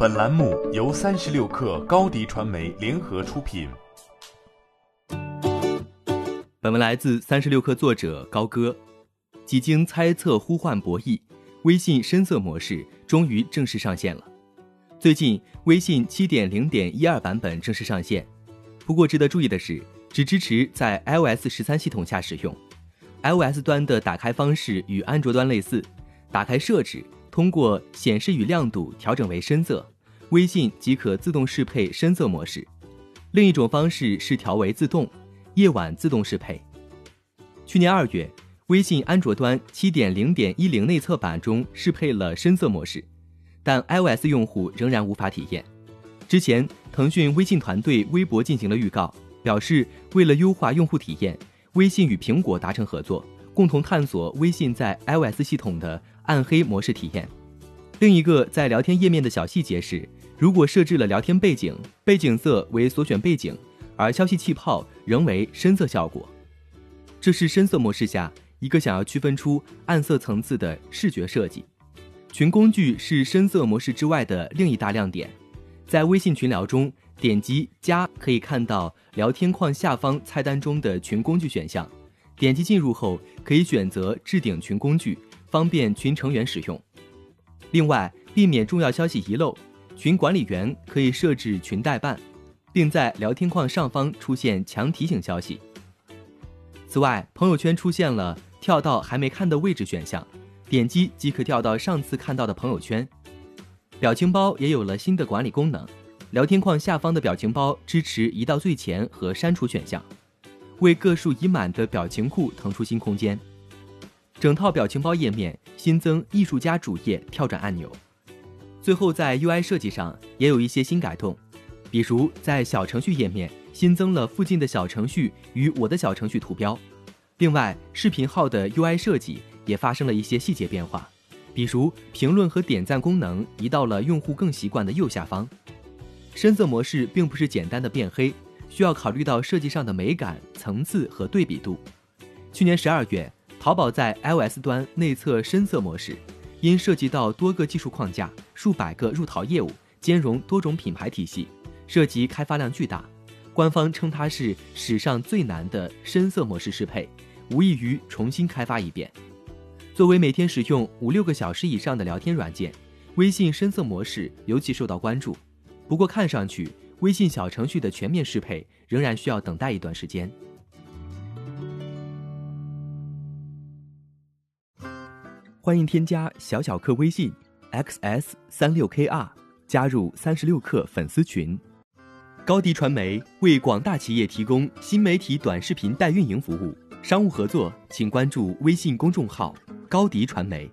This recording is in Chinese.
本栏目由三十六氪高低传媒联合出品。本文来自三十六氪作者高歌。几经猜测、呼唤博弈，微信深色模式终于正式上线了。最近，微信七点零点一二版本正式上线。不过，值得注意的是，只支持在 iOS 十三系统下使用。iOS 端的打开方式与安卓端类似，打开设置，通过显示与亮度调整为深色，微信即可自动适配深色模式。另一种方式是调为自动，夜晚自动适配。去年二月。微信安卓端七点零点一零内测版中适配了深色模式，但 iOS 用户仍然无法体验。之前，腾讯微信团队微博进行了预告，表示为了优化用户体验，微信与苹果达成合作，共同探索微信在 iOS 系统的暗黑模式体验。另一个在聊天页面的小细节是，如果设置了聊天背景，背景色为所选背景，而消息气泡仍为深色效果，这是深色模式下。一个想要区分出暗色层次的视觉设计，群工具是深色模式之外的另一大亮点。在微信群聊中，点击加可以看到聊天框下方菜单中的群工具选项，点击进入后可以选择置顶群工具，方便群成员使用。另外，避免重要消息遗漏，群管理员可以设置群代办，并在聊天框上方出现强提醒消息。此外，朋友圈出现了。跳到还没看的位置选项，点击即可跳到上次看到的朋友圈。表情包也有了新的管理功能，聊天框下方的表情包支持移到最前和删除选项，为个数已满的表情库腾出新空间。整套表情包页面新增艺术家主页跳转按钮。最后，在 UI 设计上也有一些新改动，比如在小程序页面新增了附近的小程序与我的小程序图标。另外，视频号的 UI 设计也发生了一些细节变化，比如评论和点赞功能移到了用户更习惯的右下方。深色模式并不是简单的变黑，需要考虑到设计上的美感、层次和对比度。去年十二月，淘宝在 iOS 端内测深色模式，因涉及到多个技术框架、数百个入淘业务，兼容多种品牌体系，涉及开发量巨大。官方称它是史上最难的深色模式适配。无异于重新开发一遍。作为每天使用五六个小时以上的聊天软件，微信深色模式尤其受到关注。不过，看上去微信小程序的全面适配仍然需要等待一段时间。欢迎添加小小客微信 xs 三六 kr，加入三十六氪粉丝群。高迪传媒为广大企业提供新媒体短视频代运营服务。商务合作，请关注微信公众号“高迪传媒”。